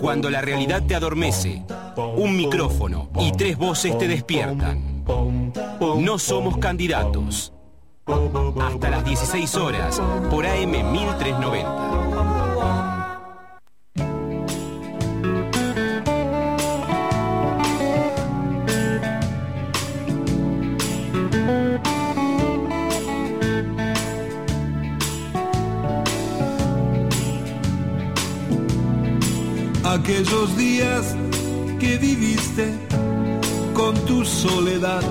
Cuando la realidad te adormece, un micrófono y tres voces te despiertan. No somos candidatos. Hasta las 16 horas por AM 1390. Días que viviste con tu soledad.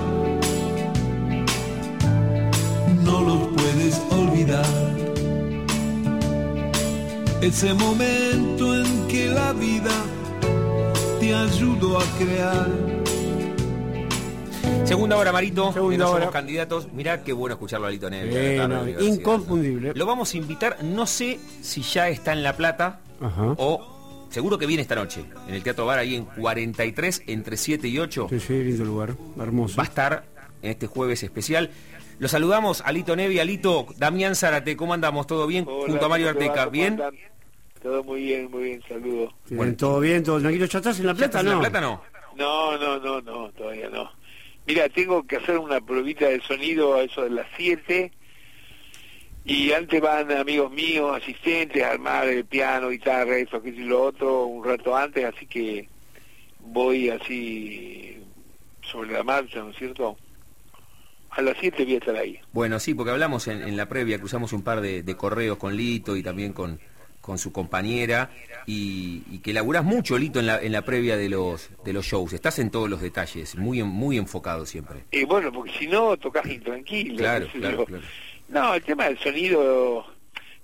No los puedes olvidar. Ese momento en que la vida te ayudó a crear. Segunda hora, Marito. Segunda hora. somos candidatos. Mirá qué bueno escucharlo a Lito Neves. Bueno, inconfundible. Lo vamos a invitar, no sé si ya está en La Plata Ajá. o seguro que viene esta noche. En el Teatro Bar, ahí en 43, entre 7 y 8. Sí, sí, lindo lugar, hermoso. Va a estar en este jueves especial. Lo saludamos a Lito Nevi, a Lito, Damián Zárate, ¿cómo andamos? ¿Todo bien? Hola, Junto a Mario. Arteca, ¿Cómo ¿bien? andan? Todo muy bien, muy bien, saludos. Bueno. todo bien, todo tranquilo. ¿Ya estás en La ¿Ya Plata, estás en no? La Plata no? No, no, no, no, todavía no. Mira, tengo que hacer una pruebita de sonido a eso de las 7 y antes van amigos míos, asistentes, a armar el piano, guitarra, eso, que y lo otro, un rato antes, así que voy así sobre la marcha, ¿no es cierto? A las 7 voy a estar ahí. Bueno, sí, porque hablamos en, en la previa, cruzamos un par de, de correos con Lito y también con, con su compañera y, y que laburás mucho, Lito, en la, en la previa de los, de los shows. Estás en todos los detalles, muy, muy enfocado siempre. Y bueno, porque si no, tocas intranquilo. Claro, claro, claro. No, el tema del sonido,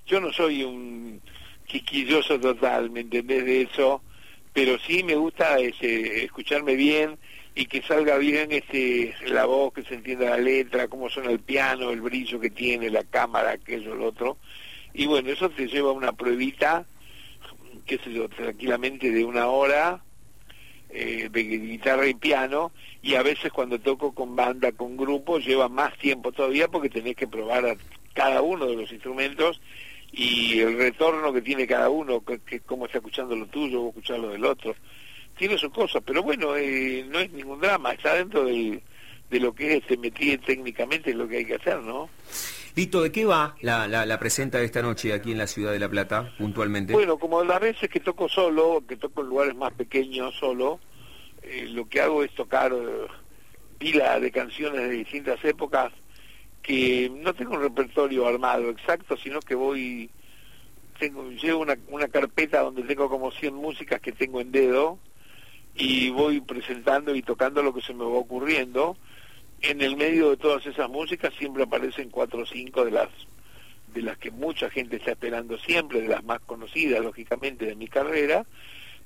yo no soy un quisquilloso total, ¿me entendés de eso? Pero sí me gusta este, escucharme bien y que salga bien este, la voz, que se entienda la letra, cómo suena el piano, el brillo que tiene, la cámara, aquello, lo otro. Y bueno, eso te lleva a una pruebita, qué sé yo, tranquilamente de una hora, eh, de guitarra y piano y a veces cuando toco con banda, con grupo, lleva más tiempo todavía porque tenés que probar a cada uno de los instrumentos y el retorno que tiene cada uno, que, que cómo está escuchando lo tuyo o escuchar lo del otro. Tiene sus cosas, pero bueno, eh, no es ningún drama, está dentro de lo que es este metir técnicamente es lo que hay que hacer, ¿no? Lito, ¿de qué va la, la, la presenta de esta noche aquí en la ciudad de La Plata, puntualmente? Bueno, como las veces que toco solo, que toco en lugares más pequeños solo, eh, lo que hago es tocar eh, pila de canciones de distintas épocas que no tengo un repertorio armado exacto, sino que voy, tengo, llevo una, una carpeta donde tengo como 100 músicas que tengo en dedo y voy presentando y tocando lo que se me va ocurriendo. En el medio de todas esas músicas siempre aparecen cuatro o cinco de las de las que mucha gente está esperando siempre, de las más conocidas, lógicamente, de mi carrera,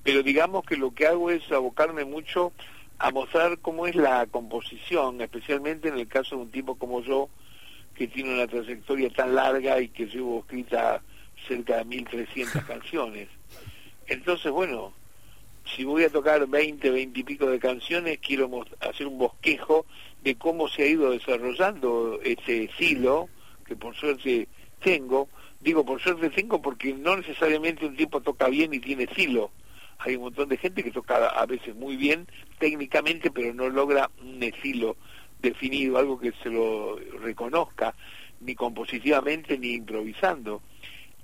pero digamos que lo que hago es abocarme mucho a mostrar cómo es la composición, especialmente en el caso de un tipo como yo, que tiene una trayectoria tan larga y que llevo escrita cerca de 1.300 canciones. Entonces, bueno, si voy a tocar 20, 20 y pico de canciones, quiero hacer un bosquejo de cómo se ha ido desarrollando ese estilo, que por suerte tengo. Digo por suerte tengo porque no necesariamente un tipo toca bien y tiene estilo. Hay un montón de gente que toca a veces muy bien técnicamente, pero no logra un estilo definido, algo que se lo reconozca, ni compositivamente ni improvisando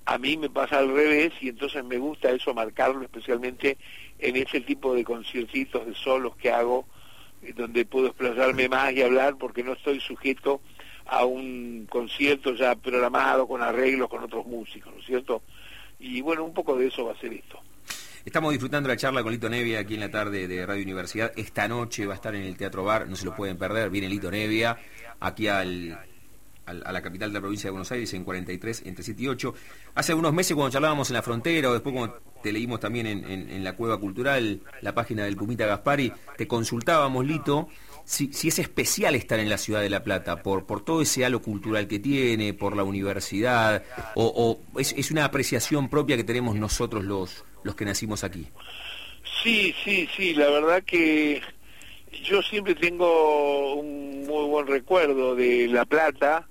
a mí me pasa al revés y entonces me gusta eso marcarlo especialmente en ese tipo de conciertitos de solos que hago donde puedo explayarme más y hablar porque no estoy sujeto a un concierto ya programado con arreglos con otros músicos, ¿no es cierto? Y bueno, un poco de eso va a ser esto. Estamos disfrutando la charla con Lito Nevia aquí en la tarde de Radio Universidad. Esta noche va a estar en el Teatro Bar, no se lo pueden perder. Viene Lito Nevia aquí al, a la capital de la provincia de Buenos Aires en 43, entre 7 y 8. Hace unos meses cuando charlábamos en la frontera o después cuando te leímos también en, la Cueva Cultural, la página del Pumita Gaspari, te consultábamos, Lito, si, si es especial estar en la ciudad de La Plata, por, por todo ese halo cultural que tiene, por la universidad, o, o es, es una apreciación propia que tenemos nosotros los, los que nacimos aquí. Sí, sí, sí, la verdad que yo siempre tengo un muy buen recuerdo de La Plata,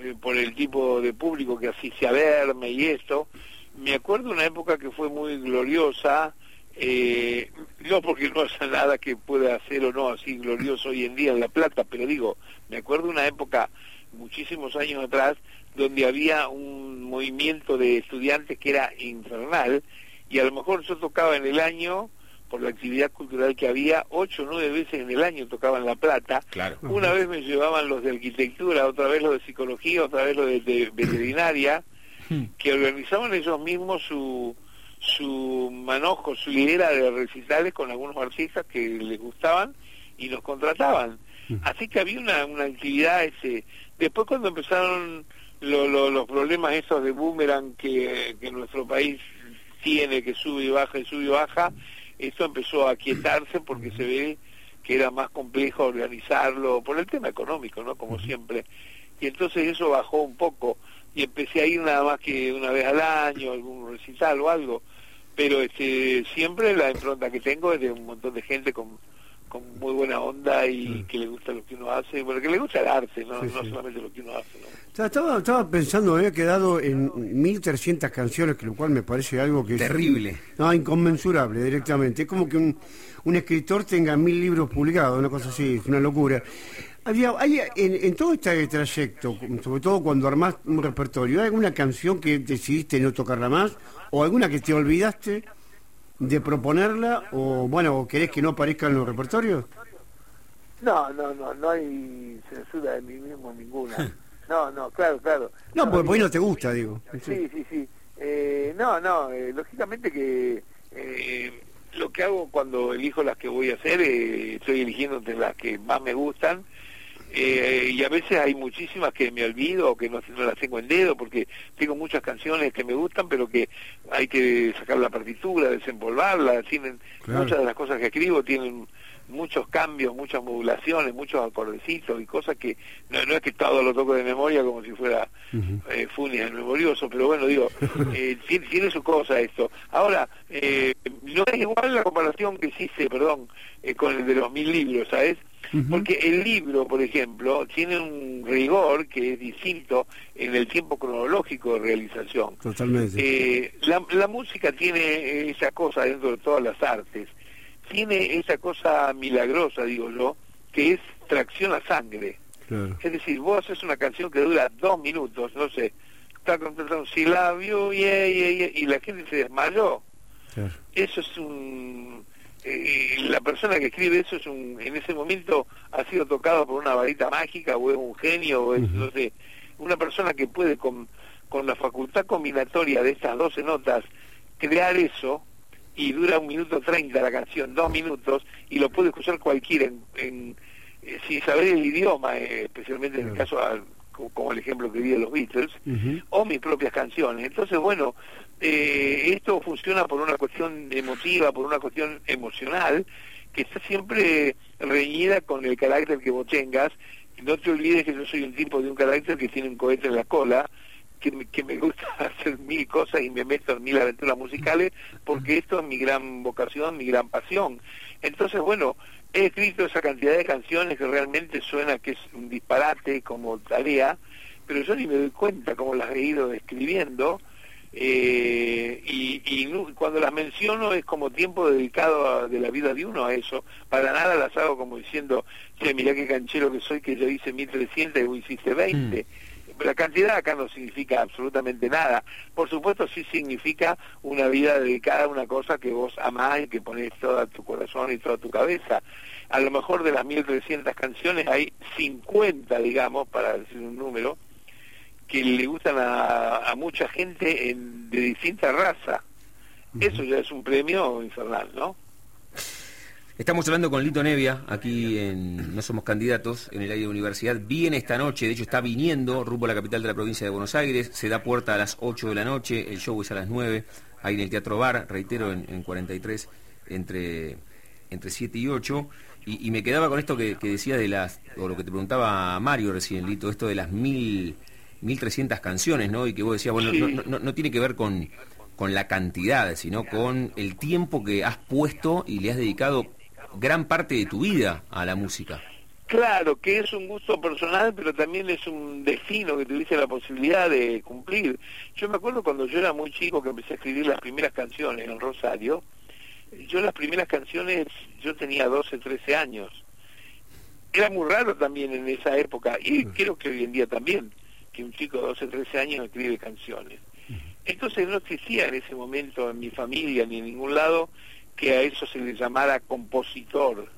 eh, por el tipo de público que asiste a verme y esto. me acuerdo una época que fue muy gloriosa, eh, no porque no haya nada que pueda hacer o no así glorioso hoy en día en La Plata, pero digo, me acuerdo una época muchísimos años atrás donde había un movimiento de estudiantes que era infernal y a lo mejor yo tocaba en el año por la actividad cultural que había, ocho o nueve veces en el año tocaban La Plata. Claro. Una vez me llevaban los de arquitectura, otra vez los de psicología, otra vez los de, de veterinaria, que organizaban ellos mismos su, su manojo, su hilera de recitales con algunos artistas que les gustaban y los contrataban. Así que había una, una actividad ese. Después cuando empezaron lo- lo- los problemas esos de boomerang que, que nuestro país tiene, que sube y baja y sube y baja, esto empezó a quietarse porque se ve que era más complejo organizarlo por el tema económico, ¿no? Como siempre. Y entonces eso bajó un poco y empecé a ir nada más que una vez al año, algún recital o algo. Pero este siempre la impronta que tengo es de un montón de gente con, con muy buena onda y que le gusta lo que uno hace, bueno, que le gusta el arte, no, Sí, no sí. solamente lo que uno hace, ¿no? O sea, Estaba, estaba pensando, me había quedado en 1.300 canciones, que lo cual me parece algo que es... Terrible. No, inconmensurable directamente. Es como que un, un escritor tenga mil libros publicados, una cosa así, es una locura. Había, hay, en, en todo este trayecto, sobre todo cuando armás un repertorio, ¿hay alguna canción que decidiste no tocarla más? ¿O alguna que te olvidaste de proponerla? ¿O bueno, o querés que no aparezca en los repertorios? No, no, no, no hay censura de mí mismo ninguna. No, no, claro, claro. No, porque por ahí no te gusta, digo. Sí, sí, sí. Eh, no, no, eh, lógicamente que eh, lo que hago cuando elijo las que voy a hacer, eh, estoy eligiendo entre las que más me gustan. Eh, y a veces hay muchísimas que me olvido o que no, no las tengo en dedo porque tengo muchas canciones que me gustan pero que hay que sacar la partitura, desempolvarla, tienen Claro. muchas de las cosas que escribo tienen muchos cambios, muchas modulaciones, muchos acordecitos y cosas que no, no es que todo lo toco de memoria como si fuera eh, Funes el memorioso, pero bueno, digo, eh, tiene, tiene su cosa esto. Ahora, eh, no es igual la comparación que hiciste, perdón, con el de los mil libros, ¿sabes? Porque el libro, por ejemplo, tiene un rigor que es distinto en el tiempo cronológico de realización. Totalmente. Eh, la, la música tiene esa cosa dentro de todas las artes, tiene esa cosa milagrosa, digo yo, que es tracción a sangre. Claro. Es decir, vos haces una canción que dura dos minutos, no sé, está contratando un silabio yeah, yeah, yeah, y la gente se desmayó. claro. Eso es un... eh, la persona que escribe eso es un, en ese momento ha sido tocado por una varita mágica o es un genio o es, no sé, una persona que puede con, con la facultad combinatoria de estas 12 notas crear eso y dura un minuto treinta la canción, dos minutos, y lo puede escuchar cualquiera en, en- eh, sin saber el idioma, eh, especialmente en el caso, al- como el ejemplo que di de los Beatles, o mis propias canciones. Entonces, bueno, eh, esto funciona por una cuestión emotiva, por una cuestión emocional, que está siempre reñida con el carácter que vos tengas. No te olvides que yo soy un tipo de un carácter que tiene un cohete en la cola, que me, que me gusta hacer mil cosas y me meto en mil aventuras musicales, porque esto es mi gran vocación, mi gran pasión. Entonces, bueno, he escrito esa cantidad de canciones que realmente suena que es un disparate como tarea, pero yo ni me doy cuenta cómo las he ido escribiendo. eh, y, cuando las menciono es como tiempo dedicado a- de la vida de uno a eso. Para nada las hago como diciendo, che, mirá qué canchero que soy, que yo hice 1300 y vos hiciste 20. La cantidad acá no significa absolutamente nada. Por supuesto sí significa una vida dedicada a una cosa que vos amás y que pones toda tu corazón y toda tu cabeza. A lo mejor de las 1300 canciones hay 50, digamos, para decir un número, que le gustan a, a mucha gente en- de distinta raza. Eso ya es un premio infernal, ¿no? Estamos hablando con Lito Nevia, aquí en No Somos Candidatos, en el aire de universidad. Viene esta noche, de hecho está viniendo rumbo a la capital de la provincia de Buenos Aires. Se da puerta a las 8 de la noche, el show es a las 9, ahí en el Teatro Bar, reitero, en, en 43, entre, entre 7 y 8. Y, me quedaba con esto que, que decía de las, o lo que te preguntaba Mario recién, Lito, esto de las mil, 1300 canciones, ¿no? Y que vos decías, bueno, no- no tiene que ver con, con la cantidad, sino con el tiempo que has puesto y le has dedicado gran parte de tu vida a la música. Claro, que es un gusto personal, pero también es un destino que tuviste la posibilidad de cumplir. Yo me acuerdo cuando yo era muy chico que empecé a escribir las primeras canciones en Rosario, yo las primeras canciones, yo tenía 12, 13 años. Era muy raro también en esa época, y creo que hoy en día también, que un chico de 12, 13 años escribe canciones. Entonces no existía en ese momento en mi familia ni en ningún lado que a eso se le llamara compositor,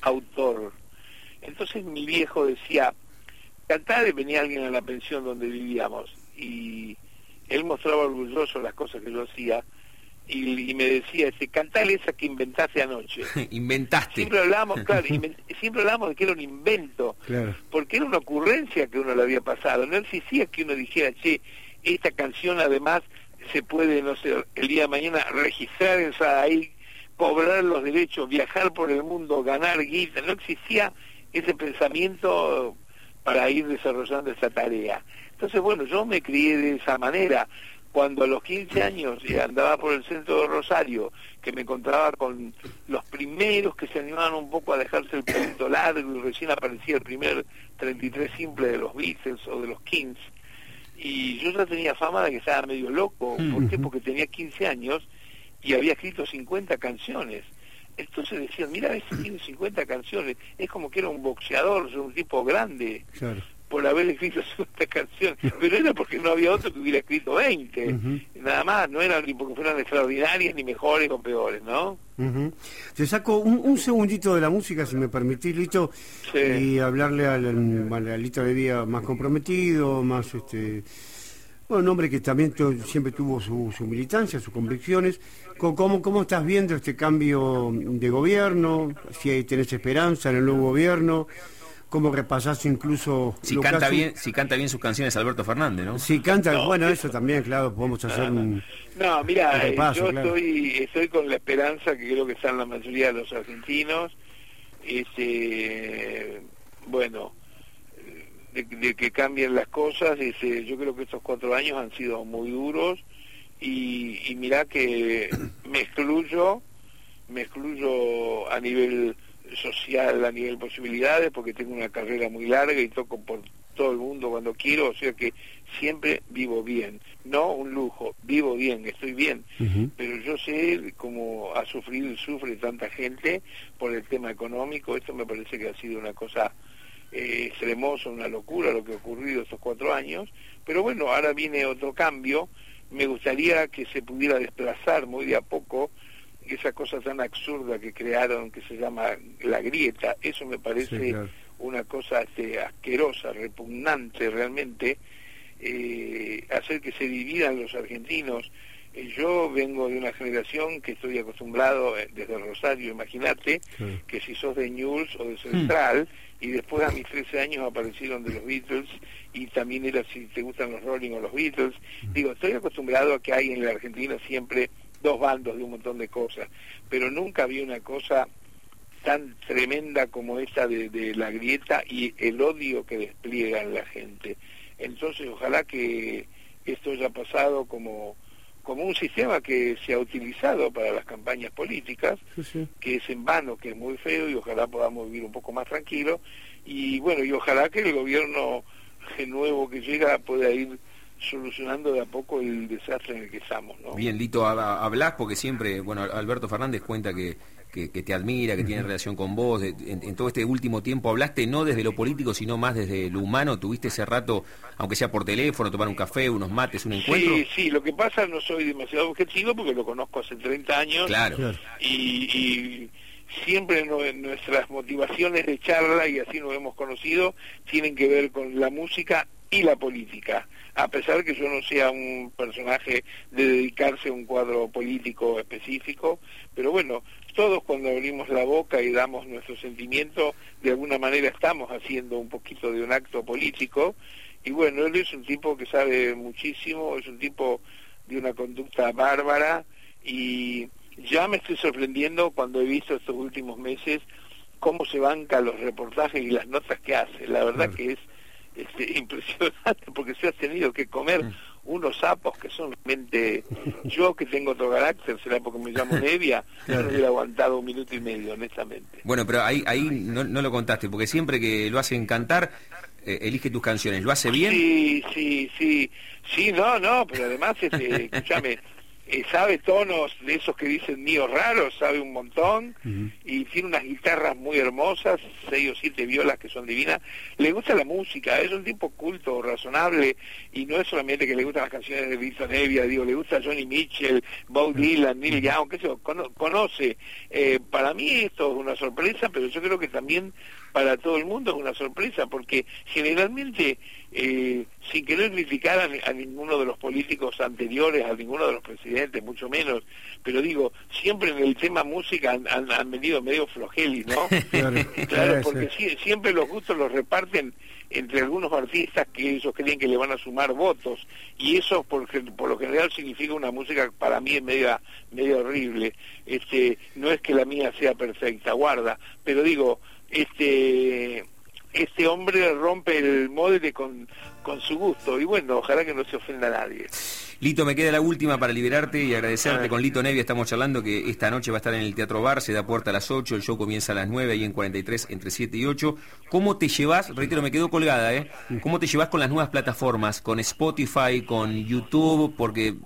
autor entonces mi viejo decía, cantar, venía alguien a la pensión donde vivíamos y él mostraba orgulloso las cosas que yo hacía y, me decía, ese cantar esa que inventaste anoche. Inventaste. Siempre hablábamos, claro, siempre hablábamos de que era un invento, porque era una ocurrencia que uno le había pasado. No existía que uno dijera, che, esta canción además se puede, no sé, el día de mañana registrar esa ahí, cobrar los derechos, viajar por el mundo, ganar guita. No existía ese pensamiento para ir desarrollando esa tarea. Entonces, bueno, yo me crié de esa manera. Cuando a los 15 años andaba por el centro de Rosario, que me encontraba con los primeros que se animaban un poco a dejarse el punto largo y recién aparecía el primer 33 simple de los Beatles o de los Kings, y yo ya tenía fama de que estaba medio loco. ¿Por qué? Porque tenía 15 años y había escrito 50 canciones. Entonces decían, mira, ese tiene 50 canciones, es como que era un boxeador, un tipo grande, por haber escrito 50 canciones, pero era porque no había otro que hubiera escrito 20, nada más, no era ni porque fueran extraordinarias, ni mejores o peores, ¿no? Te saco un, segundito de la música, si me permitís, Lito, y hablarle al, al, Lito de Día más comprometido, más... este bueno, un hombre que también siempre tuvo su, su militancia, sus convicciones, ¿Cómo, ¿Cómo estás viendo este cambio de gobierno? Si tenés esperanza en el nuevo gobierno, cómo repasás incluso... Si canta, bien, si canta bien sus canciones Alberto Fernández, ¿no? Si canta, bueno, eso también, claro, podemos hacer un... No, mira, yo estoy, estoy con la esperanza que creo que están la mayoría de los argentinos, este, bueno, de, que cambien las cosas, este, yo creo que estos cuatro años han sido muy duros, y, y mirá que me excluyo, me excluyo a nivel social, a nivel posibilidades, porque tengo una carrera muy larga y toco por todo el mundo cuando quiero, o sea que siempre vivo bien, no un lujo, vivo bien, estoy bien, pero yo sé cómo ha sufrido y sufre tanta gente por el tema económico, esto me parece que ha sido una cosa eh, extremosa, una locura lo que ha ocurrido estos cuatro años, pero bueno, ahora viene otro cambio, me gustaría que se pudiera desplazar muy de a poco esa cosa tan absurda que crearon que se llama la grieta. Eso me parece una cosa este, asquerosa, repugnante realmente, eh, hacer que se dividan los argentinos. Eh, yo vengo de una generación que estoy acostumbrado eh, desde Rosario, imagínate, que si sos de News o de Central, y después a mis 13 años aparecieron de los Beatles y también era si te gustan los Rolling o los Beatles. Digo, estoy acostumbrado a que hay en la Argentina siempre dos bandos de un montón de cosas, pero nunca había una cosa tan tremenda como esta de, de la grieta y el odio que despliegan la gente. Entonces, ojalá que esto haya pasado como como un sistema que se ha utilizado para las campañas políticas, que es en vano, que es muy feo y ojalá podamos vivir un poco más tranquilo y bueno, y ojalá que el gobierno nuevo que llega pueda ir solucionando de a poco el desastre en el que estamos. ¿no? Bien, Lito, hablas porque siempre, bueno, Alberto Fernández cuenta que que, te admira, que tiene relación con vos. en, todo este último tiempo hablaste no desde lo político, sino más desde lo humano. ¿Tuviste ese rato, aunque sea por teléfono, tomar un café, unos mates, un encuentro? Sí, sí, lo que pasa no soy demasiado objetivo porque lo conozco hace 30 años. Claro. Y, siempre nuestras motivaciones de charla, y así nos hemos conocido, tienen que ver con la música y la política. A pesar que yo no sea un personaje de dedicarse a un cuadro político específico, pero bueno, todos cuando abrimos la boca y damos nuestro sentimiento, de alguna manera estamos haciendo un poquito de un acto político, y bueno, él es un tipo que sabe muchísimo, es un tipo de una conducta bárbara, y ya me estoy sorprendiendo cuando he visto estos últimos meses cómo se banca los reportajes y las notas que hace. La verdad que es este, impresionante porque se ha tenido que comer mm. unos sapos que son realmente... Yo que tengo otro carácter, será porque me llamo Nevia, no hubiera aguantado un minuto y medio, honestamente. Bueno, pero ahí, ahí no, no lo contaste, porque siempre que lo hacen cantar, eh, elige tus canciones. ¿Lo hace bien? Sí, sí, sí. Sí, no, no, pero además, este, escúchame, eh, sabe tonos de esos que dicen míos raros, sabe un montón, y tiene unas guitarras muy hermosas, seis o siete violas que son divinas. Le gusta la música, es un tipo culto, razonable, y no es solamente que le gustan las canciones de Vito Nevia, digo, le gusta Johnny Mitchell, Bob Dylan, Neil Young, qué sé yo, conoce. Eh, para mí esto es una sorpresa, pero yo creo que también para todo el mundo es una sorpresa, porque generalmente, eh, sin querer criticar a, ninguno de los políticos anteriores, a ninguno de los presidentes, mucho menos, pero digo, siempre en el tema música han, venido medio flojelis, ¿no? claro, porque siempre los gustos los reparten entre algunos artistas que ellos creen que le van a sumar votos y eso por, por lo general significa una música para mí media medio horrible este no es que la mía sea perfecta guarda pero digo este este hombre rompe el molde con, con su gusto y bueno, ojalá que no se ofenda a nadie. Lito, me queda la última para liberarte y agradecerte. Con Lito Nevia estamos charlando que esta noche va a estar en el Teatro Bar, se da puerta a las 8, el show comienza a las 9, ahí en 43, entre 7 y 8. ¿Cómo te llevas, reitero, me quedo colgada, ¿eh? ¿Cómo te llevas con las nuevas plataformas, con Spotify, con YouTube? Porque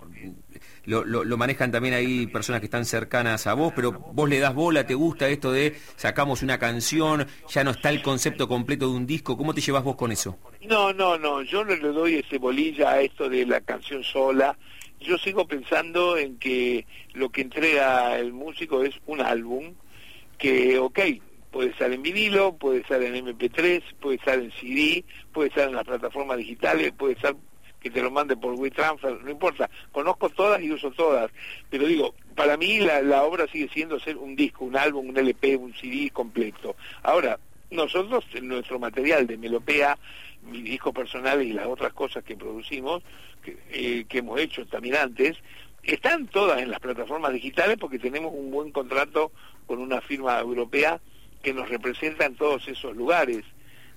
lo, lo, manejan también ahí personas que están cercanas a vos, pero vos le das bola, te gusta esto de sacamos una canción, ya no está el concepto completo de un disco, ¿cómo te llevas vos con eso? No, no, no, yo no le doy ese bolilla a esto de la canción sola, yo sigo pensando en que lo que entrega el músico es un álbum que, ok, puede estar en vinilo, puede estar en MP3, puede estar en CD, puede estar en las plataformas digitales, puede estar que te lo mande por WeTransfer, no importa, conozco todas y uso todas, pero digo, para mí la, la obra sigue siendo ser un disco, un álbum, un LP, un CD completo. Ahora, nosotros, nuestro material de Melopea, mi disco personal y las otras cosas que producimos, que, eh, que hemos hecho también antes, están todas en las plataformas digitales porque tenemos un buen contrato con una firma europea que nos representa en todos esos lugares.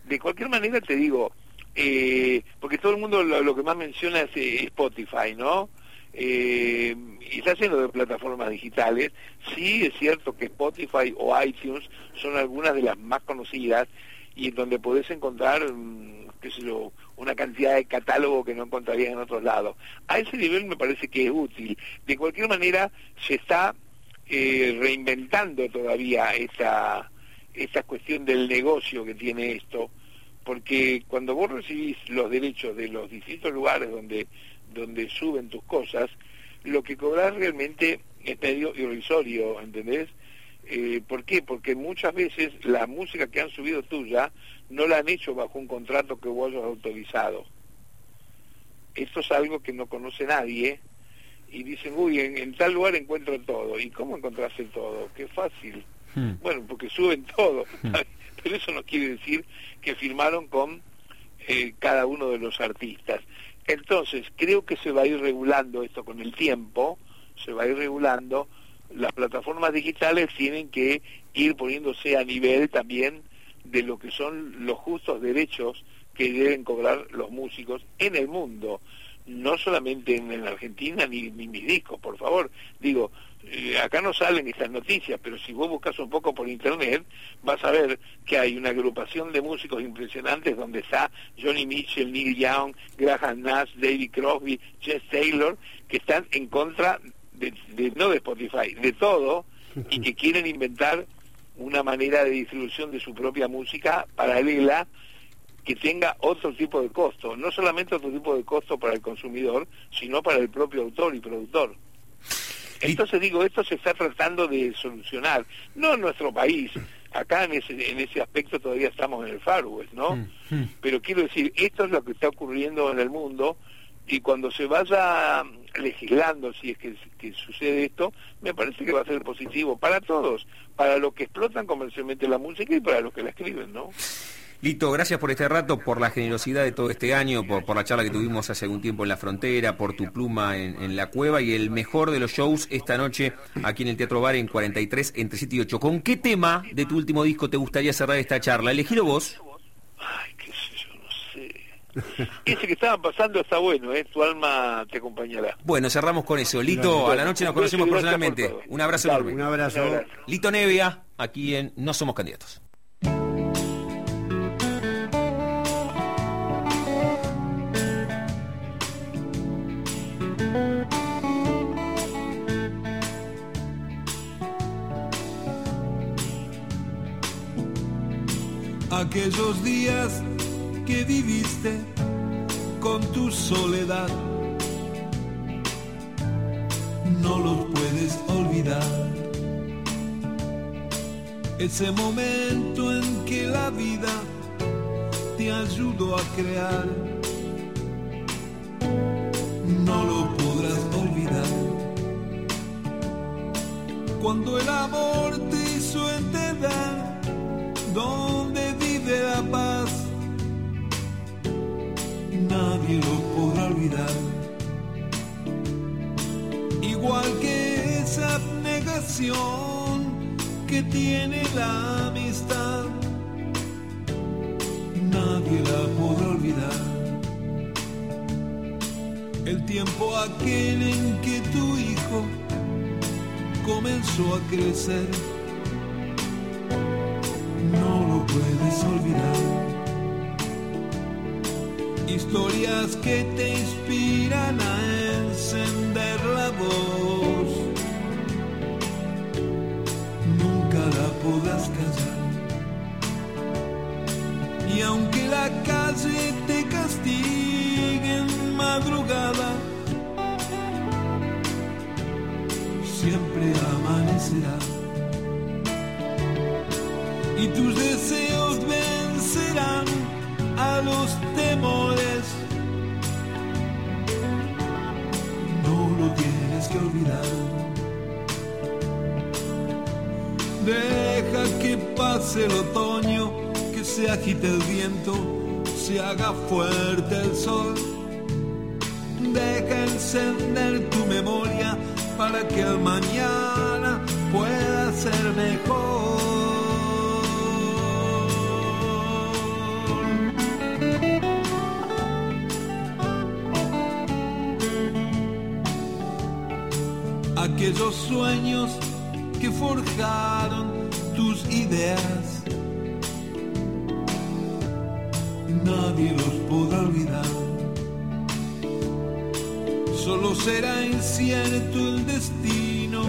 De cualquier manera te digo, eh, porque todo el mundo lo, que más menciona es eh, Spotify, ¿no? Eh, y está lleno de plataformas digitales. Sí es cierto que Spotify o iTunes son algunas de las más conocidas y en donde podés encontrar, mm, una cantidad de catálogo que no encontrarías en otros lados. A ese nivel me parece que es útil. De cualquier manera, se está eh, reinventando todavía esta, esta cuestión del negocio que tiene esto porque cuando vos recibís los derechos de los distintos lugares donde, donde suben tus cosas, lo que cobras realmente es medio irrisorio, ¿entendés? Eh, ¿Por qué? Porque muchas veces la música que han subido tuya no la han hecho bajo un contrato que vos hayas autorizado. Esto es algo que no conoce nadie y dicen, uy, en, tal lugar encuentro todo. ¿Y cómo encontraste todo? Qué fácil. Hmm. Bueno, porque suben todo. Hmm pero eso no quiere decir que firmaron con eh, cada uno de los artistas. Entonces, creo que se va a ir regulando esto con el tiempo, se va a ir regulando, las plataformas digitales tienen que ir poniéndose a nivel también de lo que son los justos derechos que deben cobrar los músicos en el mundo no solamente en, la Argentina ni, ni, mis discos, por favor. Digo, eh, acá no salen estas noticias, pero si vos buscas un poco por internet, vas a ver que hay una agrupación de músicos impresionantes donde está Johnny Mitchell, Neil Young, Graham Nash, David Crosby, Jess Taylor, que están en contra de, de no de Spotify, de todo, y que quieren inventar una manera de distribución de su propia música paralela que tenga otro tipo de costo, no solamente otro tipo de costo para el consumidor, sino para el propio autor y productor. Entonces digo, esto se está tratando de solucionar, no en nuestro país, acá en ese, en ese aspecto todavía estamos en el Far West, ¿no? Mm, mm. Pero quiero decir, esto es lo que está ocurriendo en el mundo y cuando se vaya legislando, si es que, que sucede esto, me parece que va a ser positivo para todos, para los que explotan comercialmente la música y para los que la escriben, ¿no? Lito, gracias por este rato, por la generosidad de todo este año, por, la charla que tuvimos hace algún tiempo en la frontera, por tu pluma en, la cueva y el mejor de los shows esta noche aquí en el Teatro Bar en 43 entre 7 y 8. ¿Con qué tema de tu último disco te gustaría cerrar esta charla? Elegilo vos. Ay, qué sé yo, no sé. Ese que estaban pasando está bueno, ¿eh? Tu alma te acompañará. Bueno, cerramos con eso. Lito, a la noche nos conocemos por personalmente. Un abrazo enorme. Un abrazo. Un abrazo. Lito Nevia, aquí en No Somos Candidatos. Aquellos días que viviste con tu soledad. No los puedes olvidar. Ese momento en que la vida te ayudó a crear. No lo podrás olvidar. Cuando el amor te que tiene la amistad. Nadie la podrá olvidar. El tiempo aquel en que tu hijo comenzó a crecer no lo puedes olvidar. Historias que te inspiran a encender la voz. Podrás callar. Y aunque la calle te castigue en madrugada, siempre amanecerá y tus deseos vencerán a los temores. No lo tienes que olvidar. Deja que pase el otoño, que se agite el viento, se haga fuerte el sol. Deja encender tu memoria para que el mañana pueda ser mejor. aquellos sueños forjaron tus ideas. Nadie los podrá olvidar. Solo será incierto el destino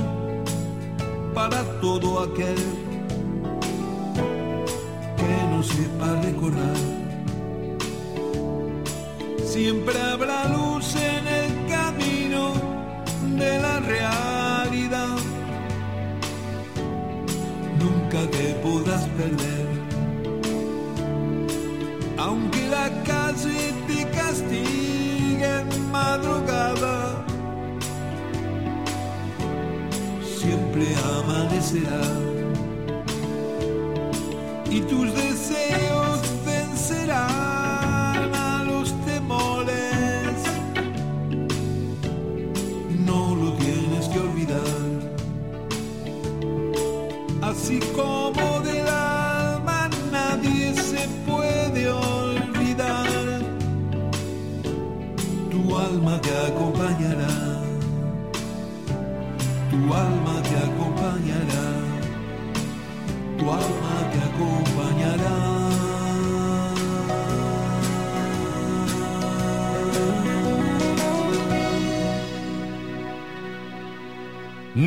para todo aquel que no sepa recordar. Siempre habrá luz Nunca te podrás perder. Aunque la calle te castigue en madrugada, siempre amanecerá. Y tus deseos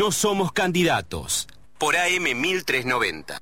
No somos candidatos. Por AM 1390.